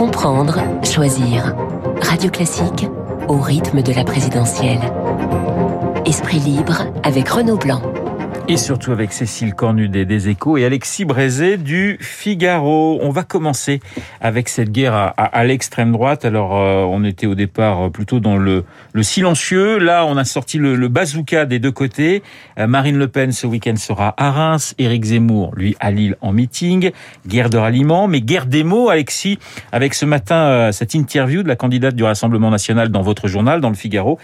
Comprendre, choisir. Radio Classique au rythme de la présidentielle. Esprit libre avec Renaud Blanc et surtout avec Cécile Cornudet des Échos et Alexis Brézé du Figaro. On va commencer avec cette guerre à, l'extrême droite. Alors, euh, on était au départ euh, plutôt dans le, le silencieux. Là, on a sorti le, le bazooka des deux côtés. Euh, Marine Le Pen, ce week-end, sera à Reims. Éric Zemmour, lui, à Lille en meeting. Guerre de ralliement, mais guerre des mots, Alexis, avec ce matin cette interview de la candidate du Rassemblement National dans votre journal, dans le Figaro.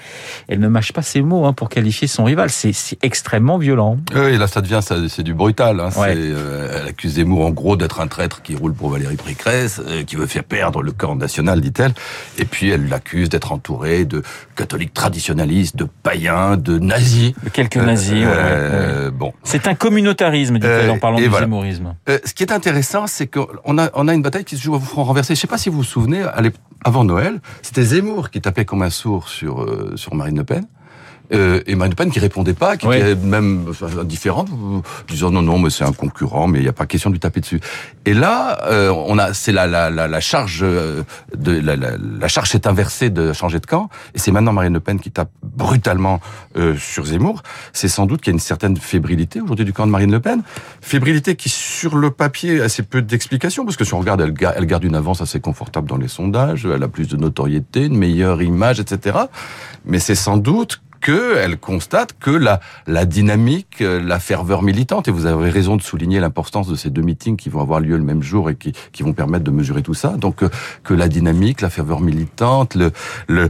Elle ne mâche pas ses mots hein, pour qualifier son rival. C'est extrêmement violent. Oui, là, ça devient, c'est du brutal. Hein. Euh, elle accuse Zemmour, en gros, d'être un traître qui roule pour Valérie Pécresse, euh, qui veut faire perdre le camp national, dit-elle. Et puis, elle l'accuse d'être entourée de catholiques traditionnalistes, de païens, de nazis. De quelques nazis, euh, Bon. C'est un communautarisme, dit-elle, en parlant du voilà. zemmourisme. ce qui est intéressant, c'est qu'on a, on a une bataille qui se joue à vous renversé. Je sais pas si vous vous souvenez, avant Noël, c'était Zemmour qui tapait comme un sourd sur, sur Marine Le Pen euh, et Marine Le Pen qui répondait pas, qui était même indifférente, disant non non mais c'est un concurrent, mais il n'y a pas question de lui taper dessus. Et là, euh, on a c'est la, la, la, la, charge euh, de la, la, charge s'est inversée de changer de camp, et c'est maintenant Marine Le Pen qui tape brutalement euh, sur Zemmour. C'est sans doute qu'il y a une certaine fébrilité aujourd'hui du camp de Marine Le Pen, fébrilité qui sur le papier a assez peu d'explications parce que si on regarde, elle, elle garde une avance assez confortable dans les sondages, elle a plus de notoriété, une meilleure image, etc. Mais c'est sans doute qu'elle constate que la, dynamique, euh, la ferveur militante, et vous avez raison de souligner l'importance de ces deux meetings qui vont avoir lieu le même jour et qui, vont permettre de mesurer tout ça, donc euh, que la dynamique, la ferveur militante, la,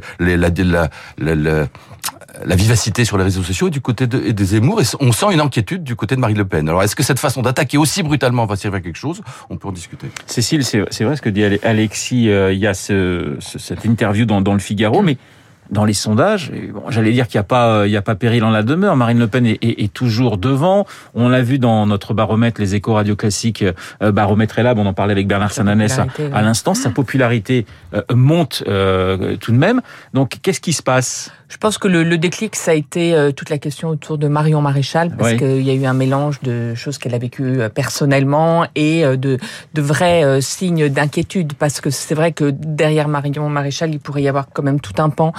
vivacité sur les réseaux sociaux du côté de, des Zemmour, et on sent une inquiétude du côté de Marie Le Pen. Alors, est-ce que cette façon d'attaquer aussi brutalement va servir à quelque chose? On peut en discuter. Cécile, c'est vrai ce que dit Alexis, euh, il y a ce, cette interview dans le Figaro, mais dans les sondages, bon, j'allais dire qu'il n'y a pas, euh, il y a pas péril en la demeure. Marine Le Pen est, est, est toujours devant. On l'a vu dans notre baromètre, les échos radio classiques, euh, baromètre Lab, on en parlait avec Bernard Sananès à, à l'instant. Sa popularité euh, monte euh, tout de même. Donc, qu'est-ce qui se passe? Je pense que le, le, déclic, ça a été euh, toute la question autour de Marion Maréchal, parce oui. qu'il y a eu un mélange de choses qu'elle a vécues euh, personnellement et euh, de, de vrais signes d'inquiétude, parce que c'est vrai que derrière Marion Maréchal, il pourrait y avoir quand même tout un pan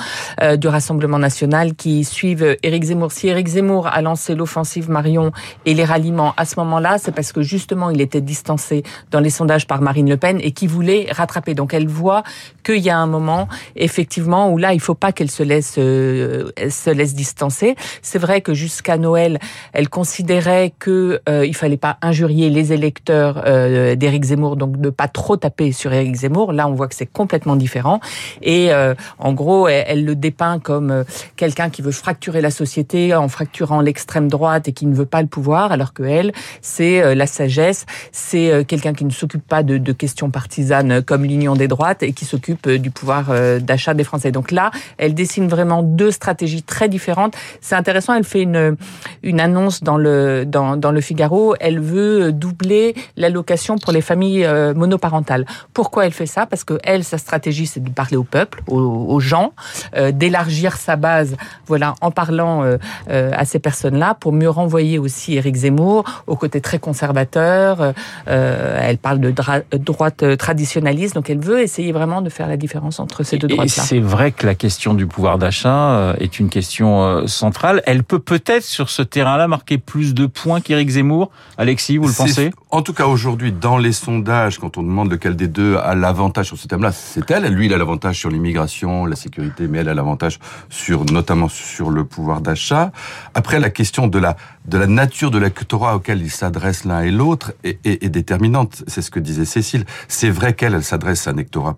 du Rassemblement national qui suivent Éric Zemmour. Si Éric Zemmour a lancé l'offensive Marion et les ralliements à ce moment-là, c'est parce que justement, il était distancé dans les sondages par Marine Le Pen et qui voulait rattraper. Donc elle voit qu'il y a un moment, effectivement, où là, il faut pas qu'elle se laisse euh, se laisse distancer. C'est vrai que jusqu'à Noël, elle considérait que euh, il fallait pas injurier les électeurs euh, d'Éric Zemmour, donc de pas trop taper sur Éric Zemmour. Là, on voit que c'est complètement différent. Et en gros, elle, le dépeint comme quelqu'un qui veut fracturer la société en fracturant l'extrême droite et qui ne veut pas le pouvoir, alors que elle, c'est la sagesse, c'est quelqu'un qui ne s'occupe pas de, de, questions partisanes comme l'union des droites et qui s'occupe du pouvoir d'achat des Français. Donc là, elle dessine vraiment deux stratégies très différentes. C'est intéressant, elle fait une, une annonce dans le, dans, dans le Figaro. Elle veut doubler l'allocation pour les familles euh, monoparentales. Pourquoi elle fait ça? Parce que elle, sa stratégie, c'est de parler au peuple, aux, aux gens, euh, d'élargir sa base, voilà, en parlant euh, euh à ces personnes-là, pour mieux renvoyer aussi Éric Zemmour au côté très conservateur. Euh, elle parle de droite traditionnaliste, donc elle veut essayer vraiment de faire la différence entre ces deux droites-là. C'est vrai que la question du pouvoir d'achat euh, est une question euh, centrale. Elle peut peut-être sur ce terrain-là marquer plus de points qu'Éric Zemmour. Alexis, vous le pensez? En tout cas, aujourd'hui, dans les sondages, quand on demande lequel des deux a l'avantage sur ce thème-là, c'est elle. Lui, il a l'avantage sur l'immigration, la sécurité, mais elle a l'avantage sur, notamment sur le pouvoir d'achat. Après, la question de la de la nature de l'électorat auquel ils s'adressent l'un et l'autre est, est, est, déterminante. C'est ce que disait Cécile. C'est vrai qu'elle, elle s'adresse à un électorat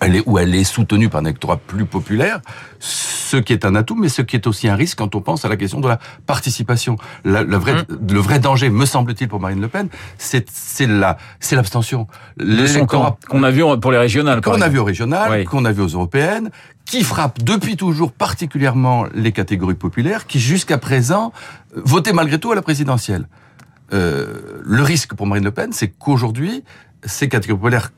elle est, où elle est soutenue par un électorat plus populaire, ce qui est un atout, mais ce qui est aussi un risque quand on pense à la question de la participation. La, le, vrai, mmh. le vrai danger, me semble-t-il, pour Marine Le Pen, c'est la, c'est l'abstention. L'électorat qu'on a vu pour les régionales, qu'on a vu aux régionales, oui. qu'on a vu aux européennes, qui frappe depuis toujours particulièrement les catégories populaires, qui jusqu'à présent votaient malgré tout à la présidentielle. Euh, le risque pour Marine Le Pen, c'est qu'aujourd'hui, ces catégories populaires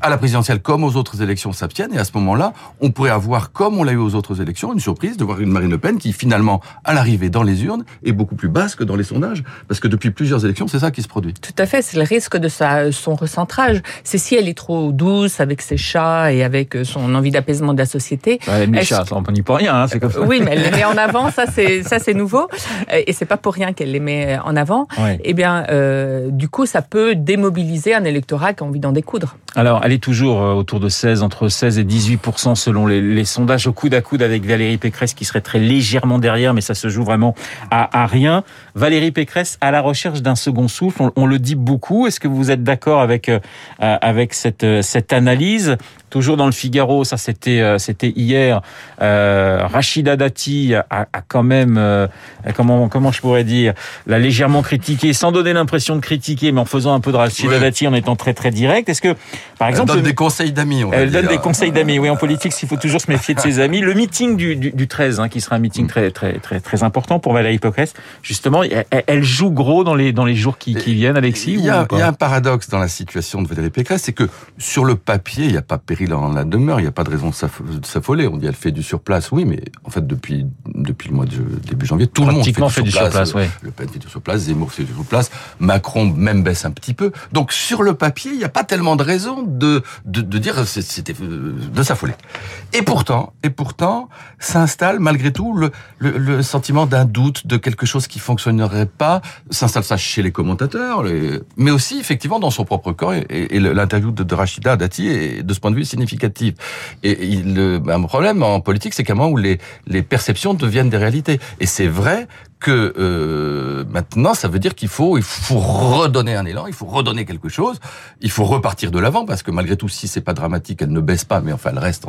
à la présidentielle comme aux autres élections s'abstiennent. Et à ce moment-là, on pourrait avoir, comme on l'a eu aux autres élections, une surprise de voir une Marine Le Pen qui, finalement, à l'arrivée dans les urnes, est beaucoup plus basse que dans les sondages. Parce que depuis plusieurs élections, c'est ça qui se produit. Tout à fait. C'est le risque de sa, son recentrage. C'est si elle est trop douce avec ses chats et avec son envie d'apaisement de la société. Ouais, elle chats, on n'y peut rien, hein, c'est comme ça. Oui, mais elle les met en avant. Ça, c'est, ça, c'est nouveau. Et c'est pas pour rien qu'elle les met en avant. Eh bien, euh, du coup, ça peut démobiliser un électorat qui a envie d'en découdre. Alors, elle est toujours euh, autour de 16, entre 16 et 18% selon les, sondages au coude à coude avec Valérie Pécresse qui serait très légèrement derrière, mais ça se joue vraiment à, rien. Valérie Pécresse à la recherche d'un second souffle, on, le dit beaucoup. Est-ce que vous êtes d'accord avec euh, avec cette cette analyse? Toujours dans le Figaro, ça c'était euh, c'était hier. Euh, Rachida Dati a, a quand même euh, comment comment je pourrais dire l'a légèrement critiqué sans donner l'impression de critiquer, mais en faisant un peu de Rachida Dati en étant très très direct. Est-ce que par exemple elle donne des conseils d'amis Elle donne des conseils d'amis. Oui, en politique, il faut toujours se méfier de ses amis. Le meeting du, du, du 13, hein, qui sera un meeting très très très très important pour Valérie Pécresse, justement, elle, joue gros dans les dans les jours qui, qui viennent, Alexis. Il y, a, il y a un paradoxe dans la situation de Valérie Pécresse, c'est que sur le papier, il n'y a pas péril en la demeure, il n'y a pas de raison de s'affoler. On dit elle fait du surplace, oui, mais en fait depuis depuis le mois de début janvier, tout le monde fait, du, surplace. Le Pen fait du surplace, Zemmour fait du surplace, Macron même baisse un petit peu. Donc sur le papier, il n'y a pas tellement de raison de de, de dire c'était de s'affoler. Et pourtant, et pourtant, s'installe malgré tout le, le, sentiment d'un doute, de quelque chose qui fonctionnerait pas. S'installe ça chez les commentateurs, mais aussi effectivement dans son propre corps. Et, l'interview de, de Rachida Dati est de ce point de vue significative. Et, le un problème en politique, c'est qu'à un moment où les, les perceptions deviennent des réalités. Et c'est vrai que euh, maintenant, ça veut dire qu'il faut, il faut redonner un élan, il faut redonner quelque chose, il faut repartir de l'avant parce que malgré tout, si c'est pas dramatique, elle ne baisse pas, mais enfin, elle reste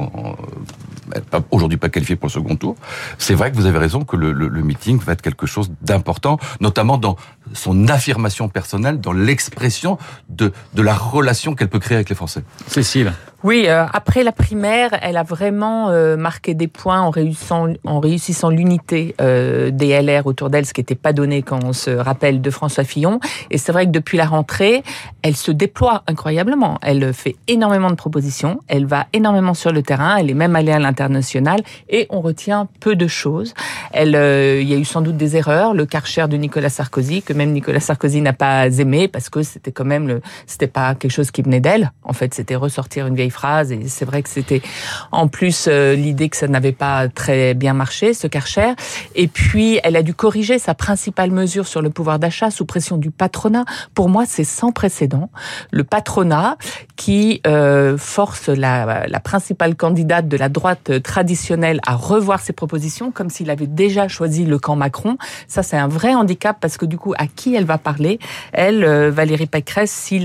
aujourd'hui pas qualifiée pour le second tour. C'est vrai que vous avez raison que le, le, le meeting va être quelque chose d'important, notamment dans son affirmation personnelle, dans l'expression de, de la relation qu'elle peut créer avec les Français. Cécile. Oui, euh, après la primaire, elle a vraiment euh, marqué des points en réussissant, en réussissant l'unité euh, des LR autour d'elle, ce qui n'était pas donné quand on se rappelle de François Fillon. Et c'est vrai que depuis la rentrée, elle se déploie incroyablement. Elle fait énormément de propositions, elle va énormément sur le terrain, elle est même allée à l'international et on retient peu de choses. Elle, il y a eu sans doute des erreurs, le Karcher de Nicolas Sarkozy que même Nicolas Sarkozy n'a pas aimé parce que c'était quand même le, c'était pas quelque chose qui venait d'elle. En fait, c'était ressortir une vieille et c'est vrai que c'était en plus euh, l'idée que ça n'avait pas très bien marché, ce Karcher. Et puis, elle a dû corriger sa principale mesure sur le pouvoir d'achat sous pression du patronat. Pour moi, c'est sans précédent. Le patronat qui euh, force la, la principale candidate de la droite traditionnelle à revoir ses propositions comme s'il avait déjà choisi le camp Macron. Ça, c'est un vrai handicap parce que du coup, à qui elle va parler? Elle, euh, Valérie Pécresse, si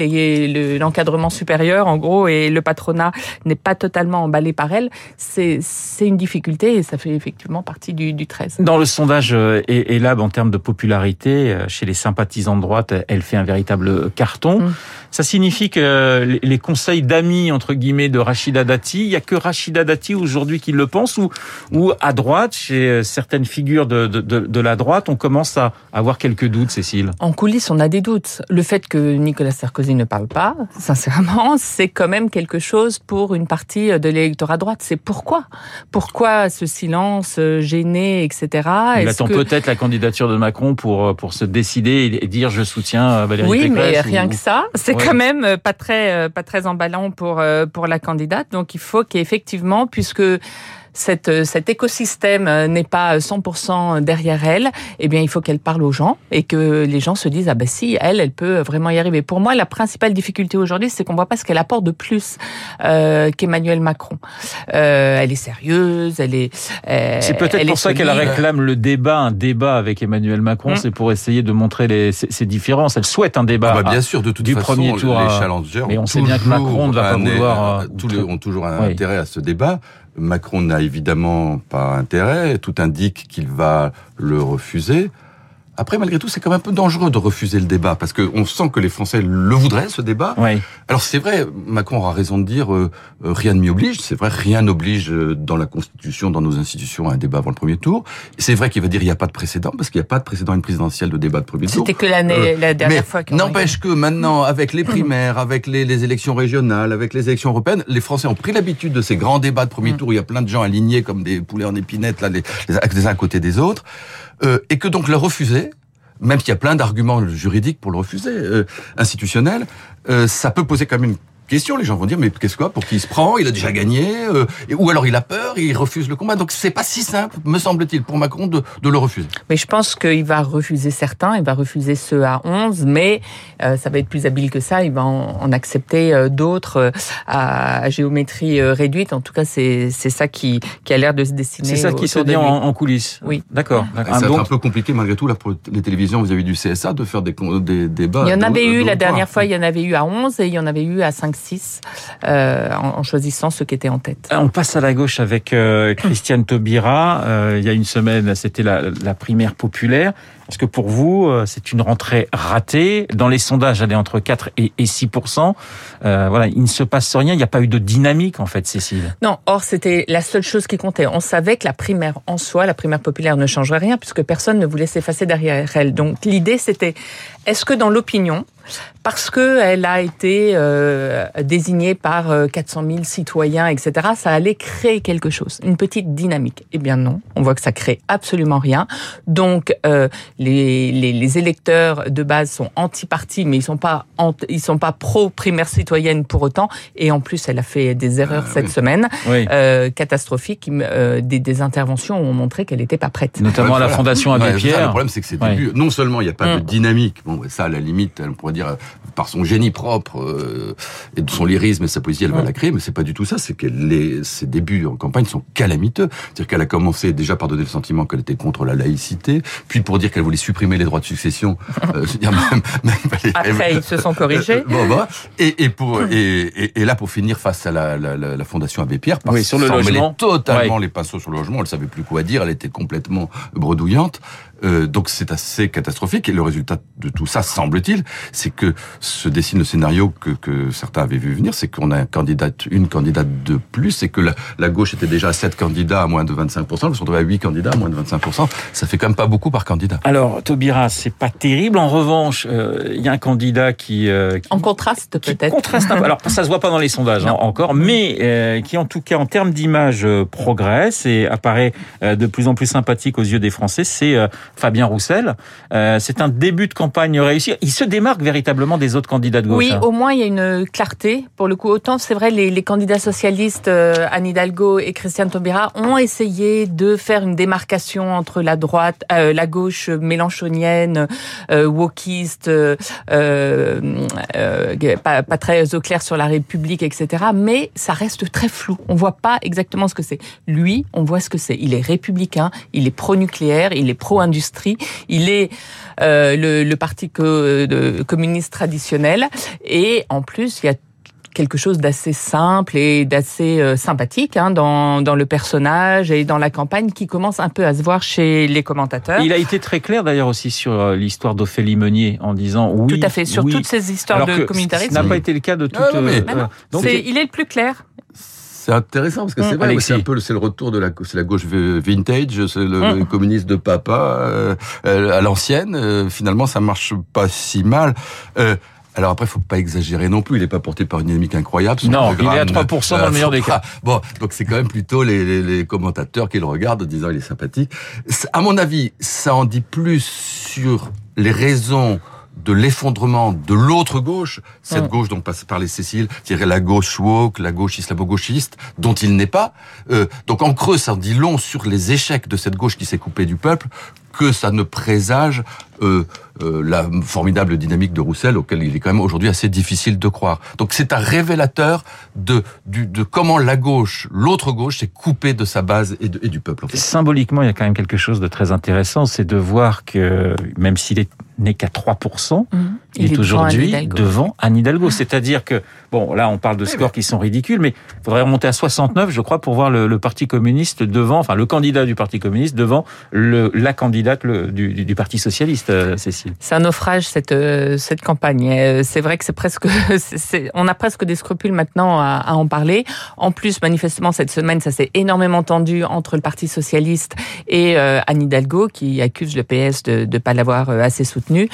l'encadrement supérieur, en gros, et le patronat n'est pas totalement emballé par elle, c'est une difficulté et ça fait effectivement partie du, du 13. Dans le sondage euh, Elab, en termes de popularité, euh, chez les sympathisants de droite, elle fait un véritable carton. Mm. Ça signifie que les conseils d'amis, entre guillemets, de Rachida Dati, il y a que Rachida Dati aujourd'hui qui le pense ou, ou à droite, chez euh, certaines figures de, de, de, la droite, on commence à avoir quelques doutes, Cécile En coulisses, on a des doutes. Le fait que Nicolas Sarkozy ne parle pas, sincèrement, c'est quand même quelque chose pour une partie de l'électorat droite. C'est pourquoi? Pourquoi ce silence euh, gêné, etc. Il attend peut-être la candidature de Macron pour, euh, pour se décider et dire je soutiens Valérie oui, Pécresse. Oui, mais rien que ça. C'est quand même euh, pas très, pas très emballant pour, pour la candidate. Donc il faut qu'effectivement, puisque cette, euh, cet écosystème euh, n'est pas 100% derrière elle, eh bien, il faut qu'elle parle aux gens et que les gens se disent ah ben si, elle, elle peut vraiment y arriver. Pour moi, la principale difficulté aujourd'hui, c'est qu'on voit pas ce qu'elle apporte de plus euh, qu'Emmanuel Macron. Euh, elle est sérieuse, elle est. Euh, c'est peut-être pour ça qu'elle réclame le débat, un débat avec Emmanuel Macron, hum. c'est pour essayer de montrer les, ces, différences. Elle souhaite un débat. Ah bah bien sûr, de toute du façon, premier tour. Les challengers, mais on sait bien que Macron ne va pas vouloir. tous les ont toujours un intérêt à ce débat. Macron n'a évidemment pas intérêt. Tout indique qu'il va le refuser. Après, malgré tout, c'est quand même un peu dangereux de refuser le débat parce qu'on sent que les Français le voudraient, ce débat. Oui. Alors c'est vrai, Macron aura raison de dire euh, euh, rien ne m'y oblige. C'est vrai, rien n'oblige euh, dans la Constitution, dans nos institutions, à un débat avant le premier tour. C'est vrai qu'il va dire il n'y a pas de précédent parce qu'il n'y a pas de précédent à une présidentielle de débat de premier tour. C'était que l'année, la dernière fois. N'empêche que maintenant, avec les primaires, avec les, les, élections régionales, avec les élections européennes, les Français ont pris l'habitude de ces grands débats de premier mm. tour. Où il y a plein de gens alignés comme des poulets en épinette, là, les, les uns à côté des autres, et que donc le refuser même s'il y a plein d'arguments juridiques pour le refuser, euh, institutionnels, euh, ça peut poser quand même une question. Les gens vont dire mais qu'est-ce quoi? Pour qui il se prend? Il a déjà gagné euh, Ou alors il a peur, il refuse le combat. Donc c'est pas si simple, me semble-t-il, pour Macron de, de, le refuser. Mais je pense qu'il va refuser certains, il va refuser ceux à 11, mais euh, ça va être plus habile que ça. Il va en, accepter euh, d'autres à, géométrie réduite. En tout cas, c'est ça qui, qui a l'air de se dessiner. C'est ça qui se dit en, coulisses. Oui. D'accord. C'est un peu compliqué malgré tout là pour les télévisions vis-à-vis du CSA de faire des, des débats. Il y en avait eu la dernière fois, il y en avait eu à 11 et il y en avait eu à 5 euh, en, choisissant ceux qui étaient en tête. On passe à la gauche avec euh, Christiane Taubira. Euh, il y a une semaine, c'était la, la, primaire populaire. Est-ce que pour vous, c'est une rentrée ratée? Dans les sondages, elle est entre 4 et 6% euh, Voilà, il ne se passe rien. Il n'y a pas eu de dynamique, en fait, Cécile. Non, or, c'était la seule chose qui comptait. On savait que la primaire en soi, la primaire populaire ne changerait rien puisque personne ne voulait s'effacer derrière elle. Donc, l'idée, c'était, est-ce que dans l'opinion, parce qu'elle a été euh, désignée par 400 000 citoyens, etc., ça allait créer quelque chose, une petite dynamique. Eh bien non, on voit que ça crée absolument rien. Donc euh, les, les, les, électeurs de base sont anti-parti, mais ils sont pas ils sont pas pro-primaire citoyenne pour autant. Et en plus, elle a fait des erreurs ah cette semaine euh, catastrophiques. Euh, des, des, interventions ont montré qu'elle n'était pas prête. Notamment à la Fondation Abbé Pierre. le problème, c'est que c'est début. Non seulement il n'y a pas de mm. dynamique. Bon, ça, à la limite, on pourrait dire par son génie propre euh, et de son lyrisme et sa poésie, elle va la créer. Mais c'est pas du tout ça. C'est que ses débuts en campagne sont calamiteux. C'est-à-dire qu'elle a commencé déjà par donner le sentiment qu'elle était contre la laïcité, puis pour dire qu'elle voulait supprimer les droits de succession. Euh, même, même, Après, ils se sont corrigés. bon, bah, et, et, pour, et, et, là, pour finir face à la, la, la, Fondation Abbé Pierre, parce oui, sur le logement. totalement les pinceaux sur le logement. Elle savait plus quoi dire. Elle était complètement bredouillante. Euh, donc c'est assez catastrophique. Et le résultat de tout ça, semble-t-il, c'est que se dessine le scénario que, que certains avaient vu venir, c'est qu'on a un candidat, une candidate de plus, et que la, la, gauche était déjà à 7 candidats à moins de 25%, ils sont à 8 candidats à moins de 25%. Ça fait quand même pas beaucoup par candidat. Alors, Taubira, c'est pas terrible. En revanche, euh, il y a un candidat qui... Euh, en contraste peut-être. Contraste un peu. Alors, ça se voit pas dans les sondages hein, encore, mais euh, qui en tout cas, en termes d'image, progresse et apparaît de plus en plus sympathique aux yeux des Français, c'est Fabien Roussel. Euh, c'est un début de campagne réussi. Il se démarque véritablement des autres candidats de gauche. Oui, hein. au moins il y a une clarté. Pour le coup, autant c'est vrai, les, candidats socialistes, euh, Anne Hidalgo et Christiane Taubira, ont essayé de faire une démarcation entre la droite, euh, la gauche mélanchonienne, wokiste, pas, pas très au clair sur la République, etc. Mais ça reste très flou. On voit pas exactement ce que c'est. Lui, on voit ce que c'est. Il est républicain, il est pro-nucléaire, il est il est euh, le, parti communiste traditionnel. Et en plus, il y a quelque chose d'assez simple et d'assez euh, sympathique hein, dans, le personnage et dans la campagne qui commence un peu à se voir chez les commentateurs. Il a été très clair d'ailleurs aussi sur euh, l'histoire d'Ophélie Meunier en disant oui. Tout à fait, sur toutes ces histoires de communautarisme. Ça n'a pas été le cas de toutes. Ah, donc, il est le plus clair. C'est intéressant parce que c'est mm. vrai, c'est un peu c'est le retour de la c'est la gauche vintage, c'est le mm. communiste de papa euh, à l'ancienne. Euh, finalement, ça marche pas si mal. Euh, alors après, faut pas exagérer non plus. Il est pas porté par une dynamique incroyable. non, il est à 3% dans le meilleur des cas. Bon, donc c'est quand même plutôt les, les, les, commentateurs qui le regardent en disant il est sympathique. À mon avis, ça en dit plus sur les raisons de l'effondrement de l'autre gauche, cette mm. gauche dont parlait Cécile, c'est-à-dire la gauche woke, la gauche islamo-gauchiste, dont il n'est pas. Euh, donc en creux, ça dit long sur les échecs de cette gauche qui s'est coupée du peuple, que ça ne présage euh, euh, la formidable dynamique de Roussel, auquel il est quand même aujourd'hui assez difficile de croire. Donc c'est un révélateur de, de comment la gauche, l'autre gauche, s'est coupée de sa base et, et du peuple. Symboliquement, il y a quand même quelque chose de très intéressant, c'est de voir que même s'il est n'est qu'à 3%. Mmh. Il, est, aujourd'hui devant Anne Hidalgo. C'est-à-dire que, bon, là, on parle de scores qui sont ridicules, mais il faudrait remonter à 69, je crois, pour voir le, Parti communiste devant, enfin, le candidat du Parti communiste devant le, la candidate du, du, Parti socialiste, euh, Cécile. C'est un naufrage, cette, euh, cette campagne. Euh, c'est vrai que c'est presque, on a presque des scrupules maintenant à, à, en parler. En plus, manifestement, cette semaine, ça s'est énormément tendu entre le Parti socialiste et Anne Hidalgo, qui accuse le PS de ne pas l'avoir assez soutenu.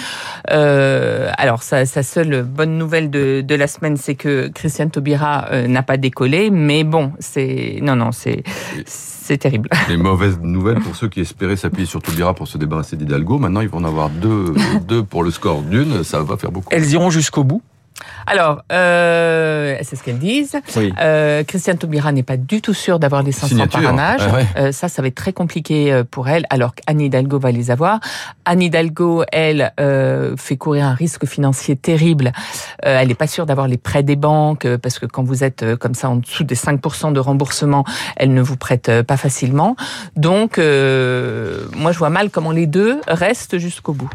Euh, alors, sa, seule bonne nouvelle de, la semaine, c'est que Christiane Taubira euh, n'a pas décollé. Mais bon, c'est non, non, c'est c'est terrible. Les mauvaises nouvelles pour ceux qui espéraient s'appuyer sur Taubira pour se débarrasser d'Hidalgo. Maintenant, ils vont en avoir deux, deux pour le score d'une. Ça va faire beaucoup. Elles iront jusqu'au bout alors, euh, c'est ce qu'elles disent. Euh, Christiane Taubira n'est pas du tout sûre d'avoir les 500 parrainages. Ah euh, ça, ça va être très compliqué euh, pour elle, alors qu'Anne Hidalgo va les avoir. Anne Hidalgo, elle, euh, fait courir un risque financier terrible. Euh, elle n'est pas sûre d'avoir les prêts des banques, parce que quand vous êtes comme ça en dessous des 5% de remboursement, elle ne vous prête pas facilement. Donc, moi, je vois mal comment les deux restent jusqu'au bout.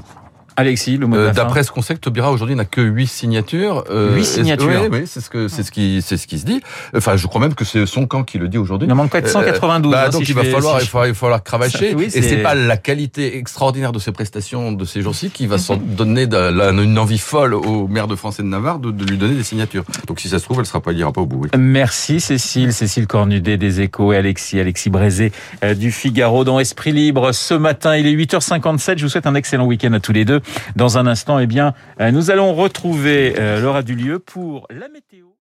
Alexis, le mot euh, D'après ce qu'on sait, que Taubira aujourd'hui n'a que 8 signatures. Euh, 8 signatures. Oui, c'est ce que c'est ce qui c'est ce qui se dit. Enfin, je crois même que c'est son camp qui le dit aujourd'hui. Il en manque 492. Euh, bah, hein, donc il va falloir il va, il va falloir cravacher. et c'est pas la qualité extraordinaire de ses prestations de ces jours-ci qui va s'en donner de, une envie folle au maire de France et de Navarre de, de, lui donner des signatures. Donc si ça se trouve, elle sera pas, ira pas au bout. Oui. Merci Cécile, Cécile Cornudet des Échos et Alexis, Alexis Brézé euh, du Figaro dans Esprit Libre. Ce matin, il est 8h57. Je vous souhaite un excellent week-end à tous les deux. Dans un instant eh bien, euh, nous allons retrouver euh, Laura Dulieu pour la météo.